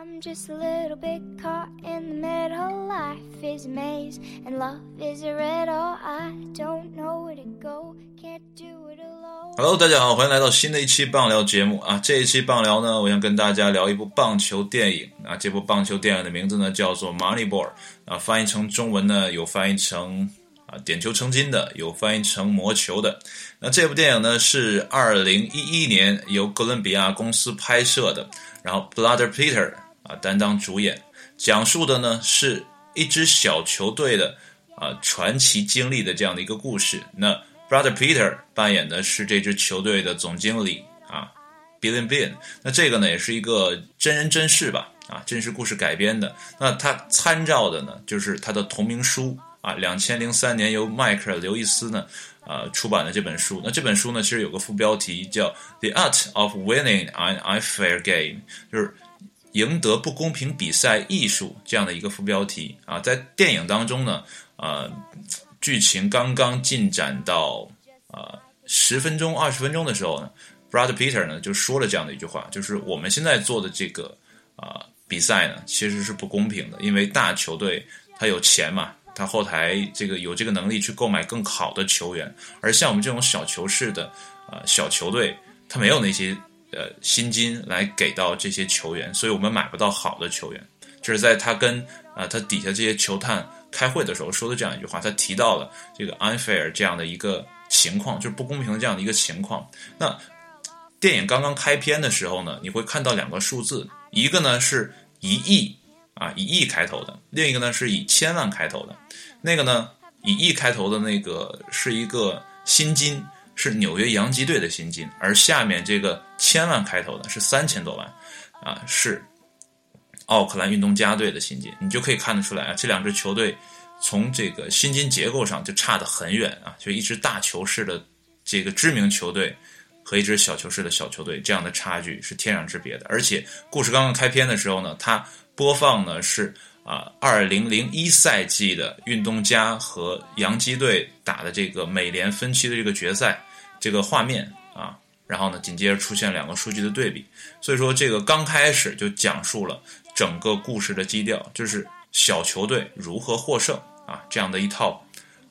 I'm just a little bit caught in the middle. Life is a maze and love is a riddle. I don't know where to go, can't do it alone. Hello，大家好，欢迎来到新的一期棒聊节目啊！这一期棒聊呢，我想跟大家聊一部棒球电影啊。这部棒球电影的名字呢叫做《Moneyball》啊，翻译成中文呢有翻译成啊点球成金的，有翻译成魔球的。那这部电影呢是二零一一年由哥伦比亚公司拍摄的，然后 Blood Peter 啊担当主演，讲述的呢是一支小球队的啊传奇经历的这样的一个故事。那 Brother Peter 扮演的是这支球队的总经理啊，Billy Bean。那这个呢也是一个真人真事吧，啊，真实故事改编的。那他参照的呢就是他的同名书啊，两千零三年由迈克尔·刘易斯呢呃出版的这本书。那这本书呢其实有个副标题叫《The Art of Winning an Unfair Game》，就是赢得不公平比赛艺术这样的一个副标题啊。在电影当中呢，呃。剧情刚刚进展到啊十分钟、二十分钟的时候呢，Brad Peter 呢就说了这样的一句话，就是我们现在做的这个啊比赛呢其实是不公平的，因为大球队他有钱嘛，他后台这个有这个能力去购买更好的球员，而像我们这种小球式的啊小球队，他没有那些呃薪金来给到这些球员，所以我们买不到好的球员。就是在他跟啊他底下这些球探。开会的时候说的这样一句话，他提到了这个 unfair 这样的一个情况，就是不公平的这样的一个情况。那电影刚刚开篇的时候呢，你会看到两个数字，一个呢是一亿啊，以亿开头的；另一个呢是以千万开头的。那个呢，以亿开头的那个是一个薪金，是纽约洋基队的薪金，而下面这个千万开头的是三千多万啊，是。奥克兰运动家队的薪金，你就可以看得出来啊，这两支球队从这个薪金结构上就差得很远啊，就一支大球式的这个知名球队和一支小球式的小球队这样的差距是天壤之别的。而且故事刚刚开篇的时候呢，它播放呢是啊，二零零一赛季的运动家和洋基队打的这个美联分区的这个决赛这个画面啊，然后呢紧接着出现两个数据的对比，所以说这个刚开始就讲述了。整个故事的基调就是小球队如何获胜啊，这样的一套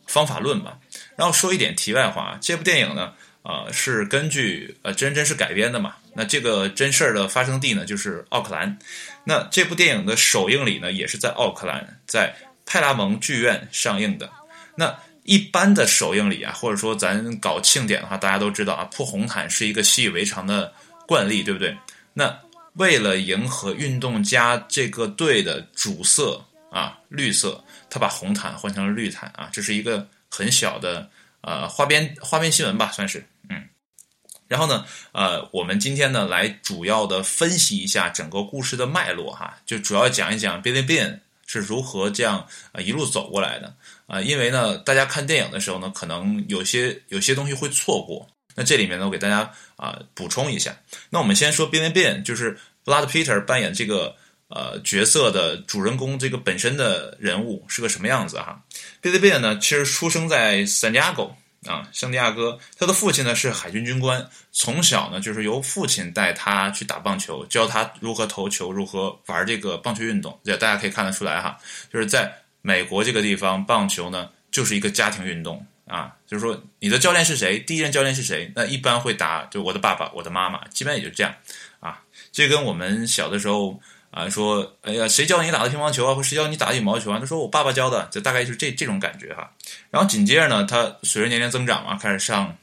方法论吧。然后说一点题外话，这部电影呢，呃，是根据呃真真实改编的嘛。那这个真事儿的发生地呢，就是奥克兰。那这部电影的首映礼呢，也是在奥克兰，在派拉蒙剧院上映的。那一般的首映礼啊，或者说咱搞庆典的话，大家都知道啊，铺红毯是一个习以为常的惯例，对不对？那为了迎合运动家这个队的主色啊，绿色，他把红毯换成了绿毯啊，这是一个很小的呃花边花边新闻吧，算是嗯。然后呢，呃，我们今天呢来主要的分析一下整个故事的脉络哈，就主要讲一讲 Billy Bean 是如何这样啊一路走过来的啊，因为呢，大家看电影的时候呢，可能有些有些东西会错过。那这里面呢，我给大家啊补充一下。那我们先说 Billy Bean，就是 Blood Peter 扮演这个呃角色的主人公，这个本身的人物是个什么样子哈？Billy Bean 呢，其实出生在 San Diego 啊，圣地亚哥。他的父亲呢是海军军官，从小呢就是由父亲带他去打棒球，教他如何投球，如何玩这个棒球运动。这大家可以看得出来哈，就是在美国这个地方，棒球呢就是一个家庭运动。啊，就是说你的教练是谁？第一任教练是谁？那一般会打，就我的爸爸，我的妈妈，基本也就这样。啊，这跟我们小的时候啊说，哎呀，谁教你打的乒乓球啊，或谁教你打羽毛球啊？他说我爸爸教的，就大概就是这这种感觉哈。然后紧接着呢，他随着年龄增长嘛，开始上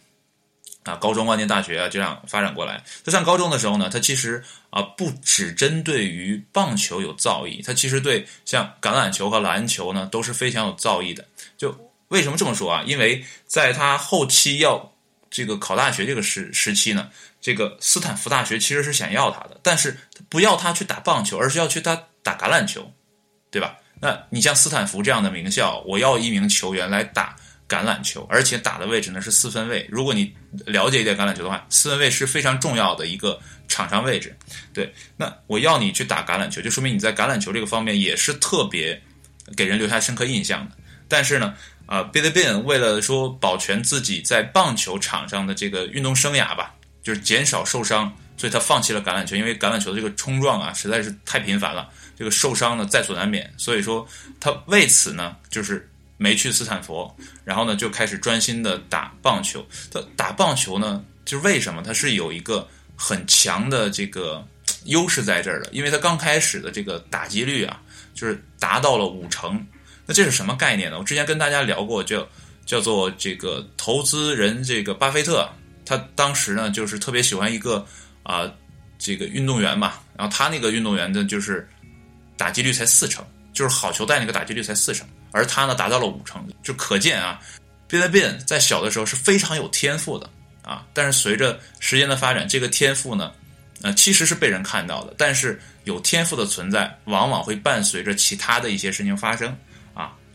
啊高中、万年大学啊，这样发展过来。他上高中的时候呢，他其实啊不只针对于棒球有造诣，他其实对像橄榄球和篮球呢都是非常有造诣的，就。为什么这么说啊？因为在他后期要这个考大学这个时时期呢，这个斯坦福大学其实是想要他的，但是不要他去打棒球，而是要去他打橄榄球，对吧？那你像斯坦福这样的名校，我要一名球员来打橄榄球，而且打的位置呢是四分卫。如果你了解一点橄榄球的话，四分卫是非常重要的一个场上位置。对，那我要你去打橄榄球，就说明你在橄榄球这个方面也是特别给人留下深刻印象的。但是呢。啊，Billy Bean 为了说保全自己在棒球场上的这个运动生涯吧，就是减少受伤所以他放弃了橄榄球，因为橄榄球的这个冲撞啊实在是太频繁了，这个受伤呢在所难免。所以说他为此呢就是没去斯坦福，然后呢就开始专心的打棒球。他打棒球呢，就是为什么他是有一个很强的这个优势在这儿的，因为他刚开始的这个打击率啊，就是达到了五成。那这是什么概念呢？我之前跟大家聊过，叫叫做这个投资人这个巴菲特，他当时呢就是特别喜欢一个啊这个运动员嘛，然后他那个运动员呢就是打击率才四成，就是好球带那个打击率才四成，而他呢达到了五成，就可见啊，比特币在小的时候是非常有天赋的啊，但是随着时间的发展，这个天赋呢，呃其实是被人看到的，但是有天赋的存在往往会伴随着其他的一些事情发生。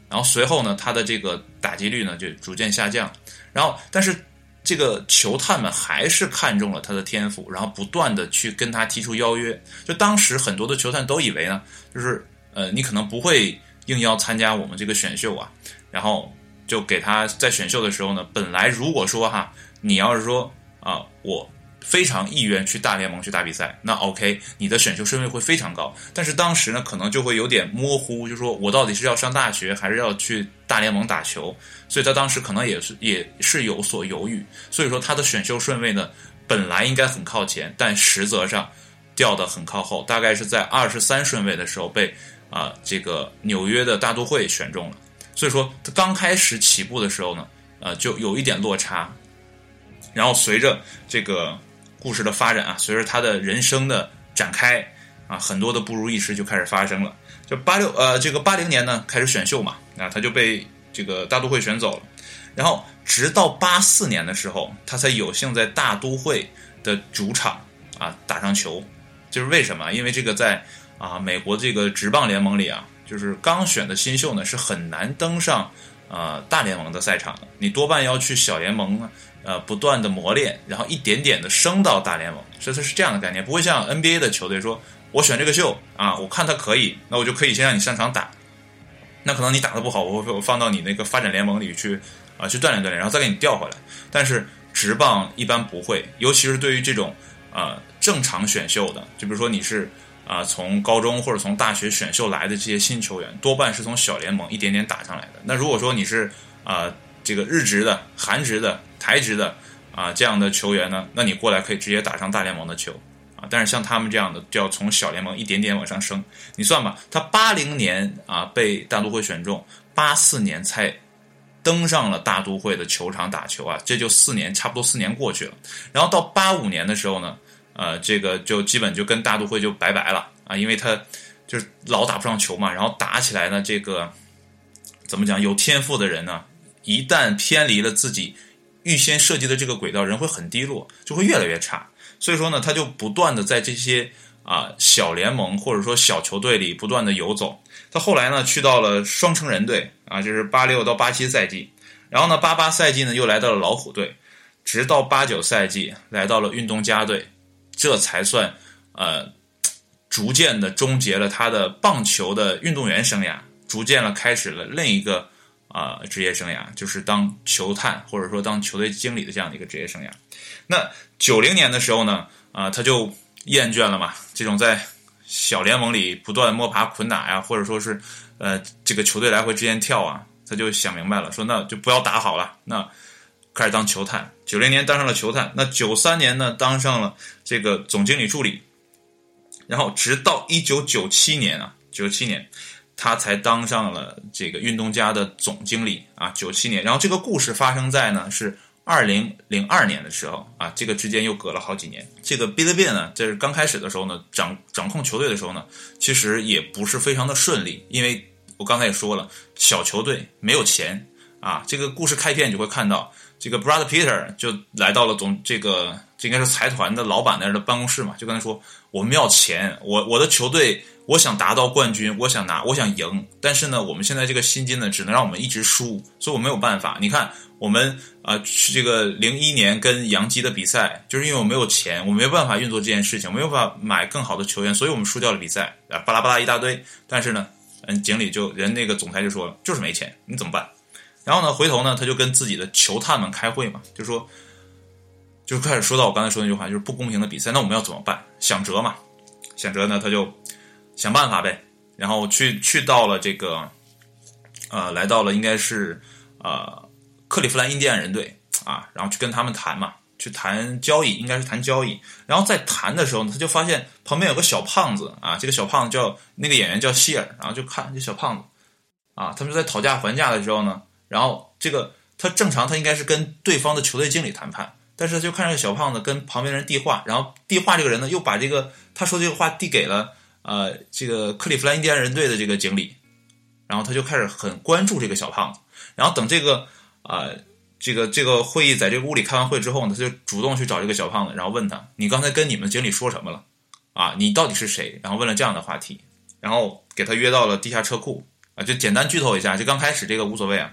然后随后呢，他的这个打击率呢就逐渐下降。然后，但是这个球探们还是看中了他的天赋，然后不断的去跟他提出邀约。就当时很多的球探都以为呢，就是呃，你可能不会应邀参加我们这个选秀啊。然后就给他在选秀的时候呢，本来如果说哈，你要是说啊，我。非常意愿去大联盟去打比赛，那 OK，你的选秀顺位会非常高。但是当时呢，可能就会有点模糊，就说我到底是要上大学还是要去大联盟打球？所以他当时可能也是也是有所犹豫。所以说他的选秀顺位呢，本来应该很靠前，但实则上掉的很靠后，大概是在二十三顺位的时候被啊这个纽约的大都会选中了。所以说他刚开始起步的时候呢，呃，就有一点落差。然后随着这个。故事的发展啊，随着他的人生的展开啊，很多的不如意事就开始发生了。就八六呃，这个八零年呢开始选秀嘛，那他就被这个大都会选走了。然后直到八四年的时候，他才有幸在大都会的主场啊打上球。就是为什么？因为这个在啊美国这个职棒联盟里啊，就是刚选的新秀呢是很难登上啊大联盟的赛场的，你多半要去小联盟啊。呃，不断的磨练，然后一点点的升到大联盟，所以它是这样的概念，不会像 NBA 的球队说，我选这个秀啊，我看他可以，那我就可以先让你上场打，那可能你打的不好，我我放到你那个发展联盟里去啊，去锻炼锻炼，然后再给你调回来。但是直棒一般不会，尤其是对于这种啊正常选秀的，就比如说你是啊从高中或者从大学选秀来的这些新球员，多半是从小联盟一点点打上来的。那如果说你是啊这个日职的、韩职的，台职的啊，这样的球员呢，那你过来可以直接打上大联盟的球啊。但是像他们这样的，就要从小联盟一点点往上升。你算吧，他八零年啊被大都会选中，八四年才登上了大都会的球场打球啊，这就四年，差不多四年过去了。然后到八五年的时候呢，呃，这个就基本就跟大都会就拜拜了啊，因为他就是老打不上球嘛。然后打起来呢，这个怎么讲？有天赋的人呢，一旦偏离了自己。预先设计的这个轨道，人会很低落，就会越来越差。所以说呢，他就不断的在这些啊小联盟或者说小球队里不断的游走。他后来呢，去到了双城人队啊，就是八六到八七赛季。然后呢，八八赛季呢，又来到了老虎队，直到八九赛季来到了运动家队，这才算呃逐渐的终结了他的棒球的运动员生涯，逐渐的开始了另一个。啊，职业生涯就是当球探或者说当球队经理的这样的一个职业生涯。那九零年的时候呢，啊，他就厌倦了嘛，这种在小联盟里不断摸爬滚打呀，或者说是呃这个球队来回之间跳啊，他就想明白了，说那就不要打好了，那开始当球探。九零年当上了球探，那九三年呢当上了这个总经理助理，然后直到一九九七年啊，九七年。他才当上了这个运动家的总经理啊，九七年。然后这个故事发生在呢是二零零二年的时候啊，这个之间又隔了好几年。这个 Billy b 呢，就是刚开始的时候呢，掌掌控球队的时候呢，其实也不是非常的顺利，因为我刚才也说了，小球队没有钱啊。这个故事开篇你就会看到，这个 Brother Peter 就来到了总这个这应该是财团的老板那儿的办公室嘛，就跟他说，我们要钱，我我的球队。我想达到冠军，我想拿，我想赢，但是呢，我们现在这个薪金呢，只能让我们一直输，所以我没有办法。你看，我们啊，这个零一年跟杨基的比赛，就是因为我没有钱，我没有办法运作这件事情，没有办法买更好的球员，所以我们输掉了比赛啊，巴拉巴拉一大堆。但是呢，嗯，经理就人那个总裁就说了，就是没钱，你怎么办？然后呢，回头呢，他就跟自己的球探们开会嘛，就说，就开始说到我刚才说那句话，就是不公平的比赛，那我们要怎么办？想辙嘛，想辙呢，他就想办法呗，然后去去到了这个，呃，来到了应该是呃克利夫兰印第安人队啊，然后去跟他们谈嘛。去谈交易，应该是谈交易。然后在谈的时候呢，他就发现旁边有个小胖子啊，这个小胖子叫那个演员叫希尔，然后就看这小胖子啊，他们在讨价还价的时候呢，然后这个他正常他应该是跟对方的球队经理谈判，但是他就看这个小胖子跟旁边人递话，然后递话这个人呢又把这个他说这个话递给了呃这个克利夫兰印第安人队的这个经理，然后他就开始很关注这个小胖子，然后等这个啊。这个这个会议在这个屋里开完会之后呢，他就主动去找这个小胖子，然后问他：“你刚才跟你们经理说什么了？啊，你到底是谁？”然后问了这样的话题，然后给他约到了地下车库啊，就简单剧透一下，就刚开始这个无所谓啊，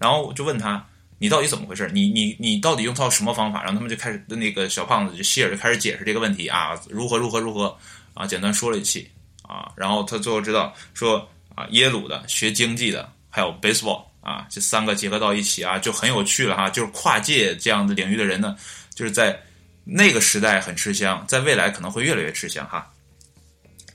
然后就问他：“你到底怎么回事？你你你到底用套什么方法？”然后他们就开始那个小胖子就希尔就开始解释这个问题啊，如何如何如何啊，简单说了一气啊，然后他最后知道说啊，耶鲁的学经济的还有 baseball。啊，这三个结合到一起啊，就很有趣了哈。就是跨界这样的领域的人呢，就是在那个时代很吃香，在未来可能会越来越吃香哈。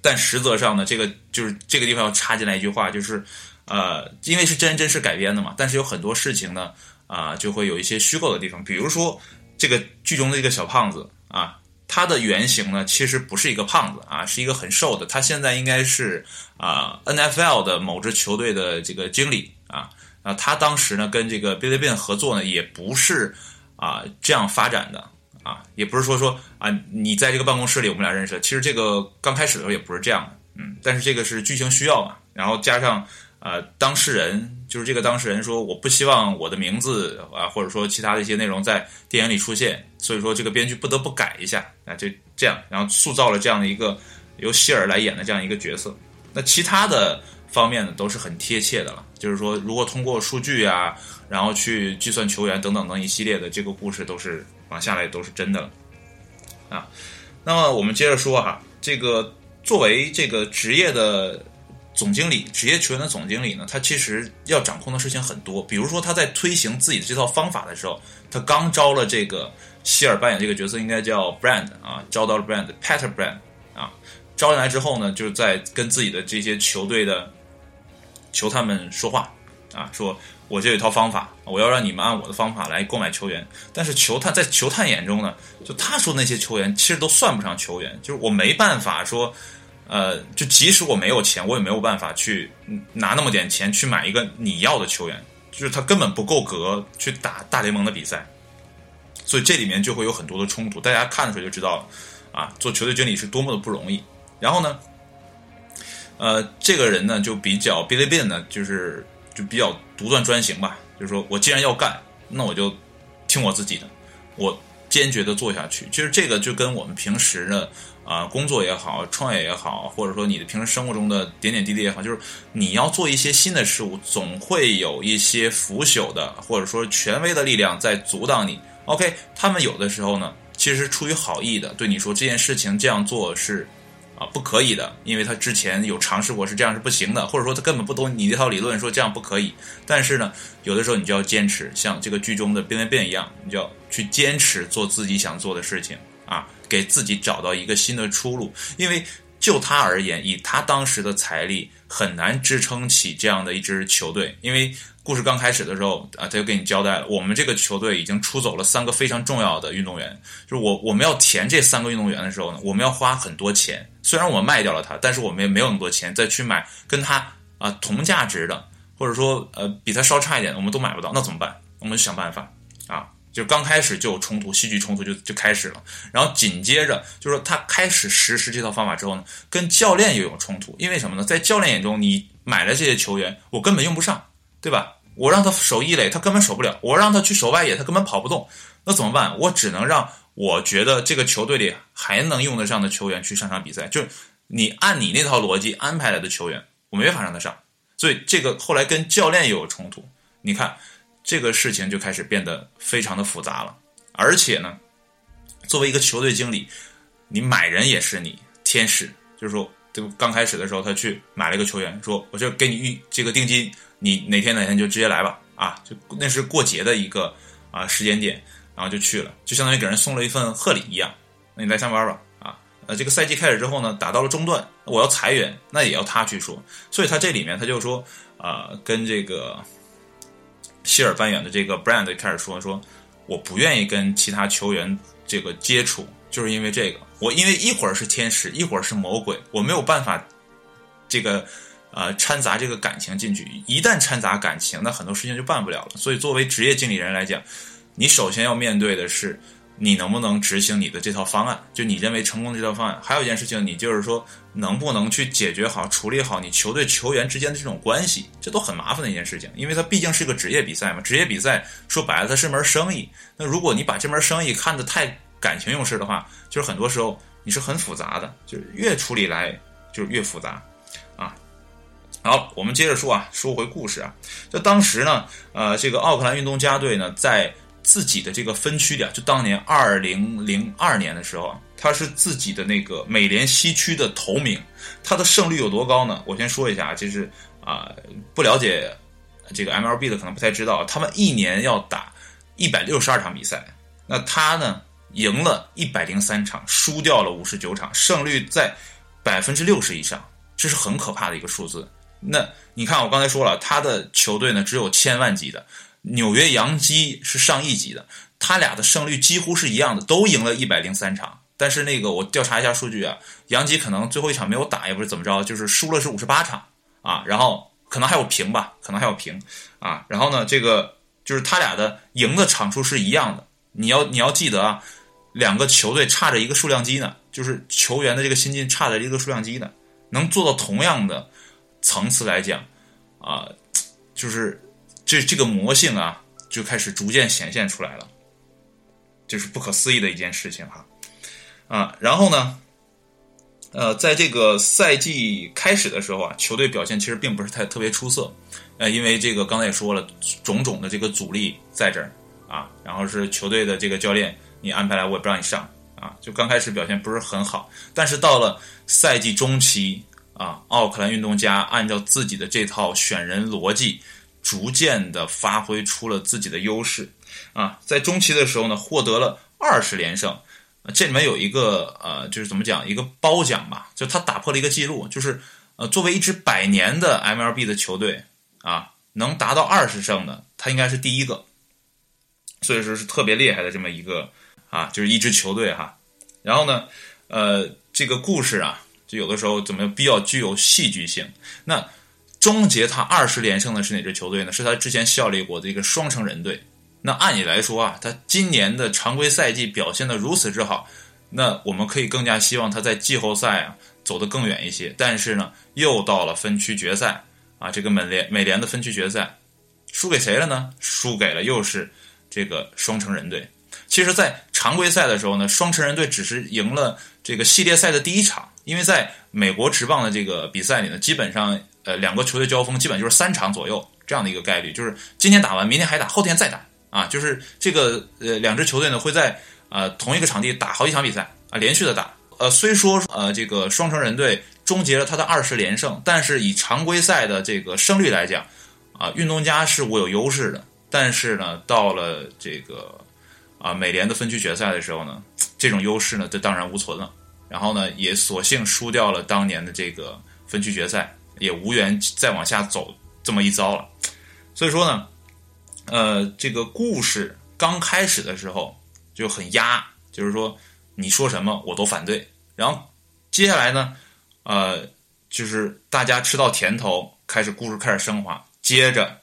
但实则上呢，这个就是这个地方要插进来一句话，就是呃，因为是真人真事改编的嘛，但是有很多事情呢啊，就会有一些虚构的地方。比如说这个剧中的一个小胖子啊，他的原型呢其实不是一个胖子啊，是一个很瘦的。他现在应该是啊 N F L 的某支球队的这个经理啊。啊，他当时呢跟这个 Billy Bean 合作呢，也不是啊这样发展的啊，也不是说说啊你在这个办公室里我们俩认识，其实这个刚开始的时候也不是这样的，嗯，但是这个是剧情需要嘛，然后加上呃当事人就是这个当事人说我不希望我的名字啊或者说其他的一些内容在电影里出现，所以说这个编剧不得不改一下啊，就这样，然后塑造了这样的一个由希尔来演的这样一个角色，那其他的。方面呢都是很贴切的了，就是说，如果通过数据啊，然后去计算球员等等等一系列的这个故事，都是往下来都是真的了啊。那么我们接着说哈，这个作为这个职业的总经理，职业球员的总经理呢，他其实要掌控的事情很多。比如说他在推行自己的这套方法的时候，他刚招了这个希尔扮演这个角色，应该叫 Brand 啊，招到了 Brand，Peter Brand 啊，招进来之后呢，就是在跟自己的这些球队的。球探们说话，啊，说我这有一套方法，我要让你们按我的方法来购买球员。但是球探在球探眼中呢，就他说那些球员其实都算不上球员，就是我没办法说，呃，就即使我没有钱，我也没有办法去拿那么点钱去买一个你要的球员，就是他根本不够格去打大联盟的比赛。所以这里面就会有很多的冲突，大家看的时候就知道了，啊，做球队经理是多么的不容易。然后呢？呃，这个人呢就比较 Billy Bean 呢，就是就比较独断专行吧。就是说我既然要干，那我就听我自己的，我坚决的做下去。其实这个就跟我们平时的啊工作也好，创业也好，或者说你的平时生活中的点点滴滴也好，就是你要做一些新的事物，总会有一些腐朽的或者说权威的力量在阻挡你。OK，他们有的时候呢，其实出于好意的，对你说这件事情这样做是。啊，不可以的，因为他之前有尝试过，是这样是不行的，或者说他根本不懂你这套理论，说这样不可以。但是呢，有的时候你就要坚持，像这个剧中的变变变一样，你就要去坚持做自己想做的事情啊，给自己找到一个新的出路。因为就他而言，以他当时的财力，很难支撑起这样的一支球队，因为。故事刚开始的时候啊，他就给你交代了，我们这个球队已经出走了三个非常重要的运动员。就是我我们要填这三个运动员的时候呢，我们要花很多钱。虽然我卖掉了他，但是我们也没有那么多钱再去买跟他啊同价值的，或者说呃比他稍差一点，我们都买不到。那怎么办？我们想办法啊！就刚开始就有冲突，戏剧冲突就就开始了。然后紧接着就是说他开始实施这套方法之后呢，跟教练又有冲突。因为什么呢？在教练眼中，你买了这些球员，我根本用不上。对吧？我让他守一垒，他根本守不了；我让他去守外野，他根本跑不动。那怎么办？我只能让我觉得这个球队里还能用得上的球员去上场比赛。就你按你那套逻辑安排来的球员，我没法让他上。所以这个后来跟教练又有冲突。你看这个事情就开始变得非常的复杂了。而且呢，作为一个球队经理，你买人也是你天使，就是说。就刚开始的时候，他去买了一个球员，说：“我就给你预这个定金，你哪天哪天就直接来吧。”啊，就那是过节的一个啊时间点然后就去了，就相当于给人送了一份贺礼一样。那你来上班吧，啊，呃，这个赛季开始之后呢，打到了中段，我要裁员，那也要他去说。所以他这里面他就说，啊，跟这个希尔扮演的这个 Brand 开始说，说我不愿意跟其他球员这个接触，就是因为这个，我因为一会儿是天使，一会儿是魔鬼，我没有办法这个。呃，掺杂这个感情进去，一旦掺杂感情，那很多事情就办不了了。所以，作为职业经理人来讲，你首先要面对的是，你能不能执行你的这套方案，就你认为成功的这套方案。还有一件事情，你就是说，能不能去解决好、处理好你球队球员之间的这种关系，这都很麻烦的一件事情，因为它毕竟是个职业比赛嘛。职业比赛说白了，它是门生意。那如果你把这门生意看得太感情用事的话，就是很多时候你是很复杂的，就是越处理来就是越复杂啊。好，我们接着说啊，说回故事啊。就当时呢，呃，这个奥克兰运动家队呢，在自己的这个分区里啊，就当年二零零二年的时候，他是自己的那个美联西区的头名。他的胜率有多高呢？我先说一下啊，就是啊，不了解这个 MLB 的可能不太知道，他们一年要打一百六十二场比赛，那他呢赢了一百零三场，输掉了五十九场，胜率在百分之六十以上，这是很可怕的一个数字。那你看，我刚才说了，他的球队呢只有千万级的，纽约洋基是上亿级的，他俩的胜率几乎是一样的，都赢了一百零三场。但是那个我调查一下数据啊，洋基可能最后一场没有打，也不是怎么着，就是输了是五十八场啊，然后可能还有平吧，可能还有平啊。然后呢，这个就是他俩的赢的场数是一样的。你要你要记得啊，两个球队差着一个数量级呢，就是球员的这个薪金差着一个数量级呢，能做到同样的。层次来讲，啊，就是这这个魔性啊，就开始逐渐显现出来了，就是不可思议的一件事情哈，啊，然后呢，呃，在这个赛季开始的时候啊，球队表现其实并不是太特别出色，呃，因为这个刚才也说了，种种的这个阻力在这儿啊，然后是球队的这个教练，你安排来我也不让你上啊，就刚开始表现不是很好，但是到了赛季中期。啊，奥克兰运动家按照自己的这套选人逻辑，逐渐的发挥出了自己的优势。啊，在中期的时候呢，获得了二十连胜。这里面有一个呃，就是怎么讲，一个褒奖吧，就他打破了一个记录，就是呃，作为一支百年的 MLB 的球队啊，能达到二十胜的，他应该是第一个。所以说是特别厉害的这么一个啊，就是一支球队哈。然后呢，呃，这个故事啊。就有的时候怎么比较具有戏剧性？那终结他二十连胜的是哪支球队呢？是他之前效力过的一个双城人队。那按理来说啊，他今年的常规赛季表现的如此之好，那我们可以更加希望他在季后赛啊走得更远一些。但是呢，又到了分区决赛啊，这个美联美联的分区决赛，输给谁了呢？输给了又是这个双城人队。其实，在常规赛的时候呢，双城人队只是赢了这个系列赛的第一场。因为在美国职棒的这个比赛里呢，基本上呃两个球队交锋，基本就是三场左右这样的一个概率，就是今天打完，明天还打，后天再打啊，就是这个呃两支球队呢会在呃同一个场地打好几场比赛啊，连续的打。呃，虽说呃这个双城人队终结了他的二十连胜，但是以常规赛的这个胜率来讲啊，运动家是我有优势的。但是呢，到了这个啊美联的分区决赛的时候呢，这种优势呢就荡然无存了。然后呢，也索性输掉了当年的这个分区决赛，也无缘再往下走这么一遭了。所以说呢，呃，这个故事刚开始的时候就很压，就是说你说什么我都反对。然后接下来呢，呃，就是大家吃到甜头，开始故事开始升华，接着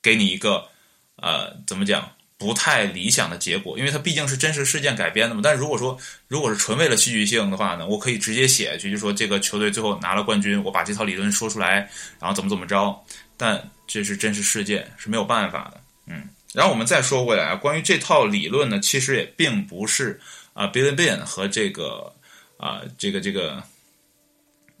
给你一个呃，怎么讲？不太理想的结果，因为它毕竟是真实事件改编的嘛。但如果说如果是纯为了戏剧性的话呢，我可以直接写下去，就说这个球队最后拿了冠军，我把这套理论说出来，然后怎么怎么着。但这是真实事件，是没有办法的。嗯，然后我们再说回来啊，关于这套理论呢，其实也并不是啊，Billy Bean 和这个啊，这个这个。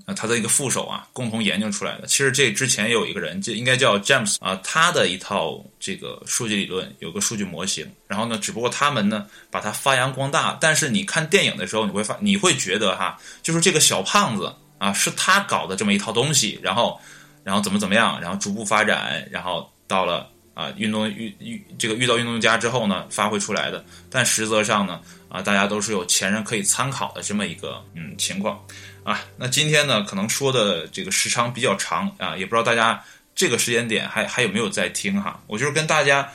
啊，他的一个副手啊，共同研究出来的。其实这之前有一个人，这应该叫 James 啊，他的一套这个数据理论，有个数据模型。然后呢，只不过他们呢把它发扬光大。但是你看电影的时候，你会发，你会觉得哈，就是这个小胖子啊，是他搞的这么一套东西。然后，然后怎么怎么样，然后逐步发展，然后到了啊运动遇遇这个遇到运动家之后呢发挥出来的，但实则上呢啊大家都是有前人可以参考的这么一个嗯情况啊。那今天呢可能说的这个时长比较长啊，也不知道大家这个时间点还还有没有在听哈？我就是跟大家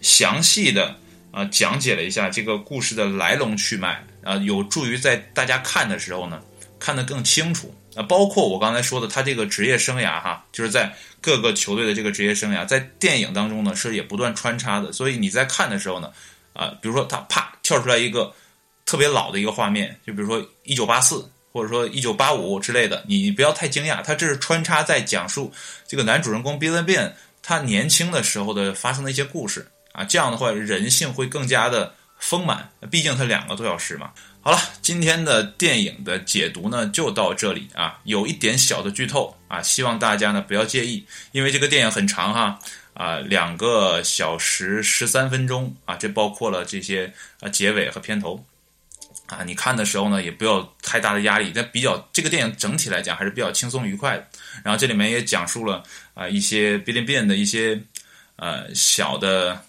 详细的啊讲解了一下这个故事的来龙去脉啊，有助于在大家看的时候呢看得更清楚。啊，包括我刚才说的，他这个职业生涯哈，就是在各个球队的这个职业生涯，在电影当中呢是也不断穿插的。所以你在看的时候呢，啊，比如说他啪跳出来一个特别老的一个画面，就比如说一九八四或者说一九八五之类的，你不要太惊讶，他这是穿插在讲述这个男主人公 Billy Ben 他年轻的时候的发生的一些故事。啊，这样的话人性会更加的丰满，毕竟他两个多小时嘛。好了，今天的电影的解读呢就到这里啊，有一点小的剧透啊，希望大家呢不要介意，因为这个电影很长哈啊，两个小时十三分钟啊，这包括了这些啊结尾和片头。啊，你看的时候呢也不要太大的压力，但比较这个电影整体来讲还是比较轻松愉快的。然后这里面也讲述了啊一些 Billy Ben 的一些呃小的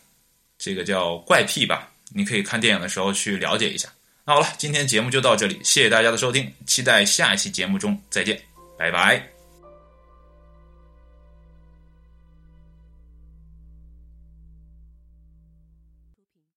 这个叫怪癖吧，你可以看电影的时候去了解一下。那好了，今天节目就到这里，谢谢大家的收听，期待下一期节目中再见，拜拜。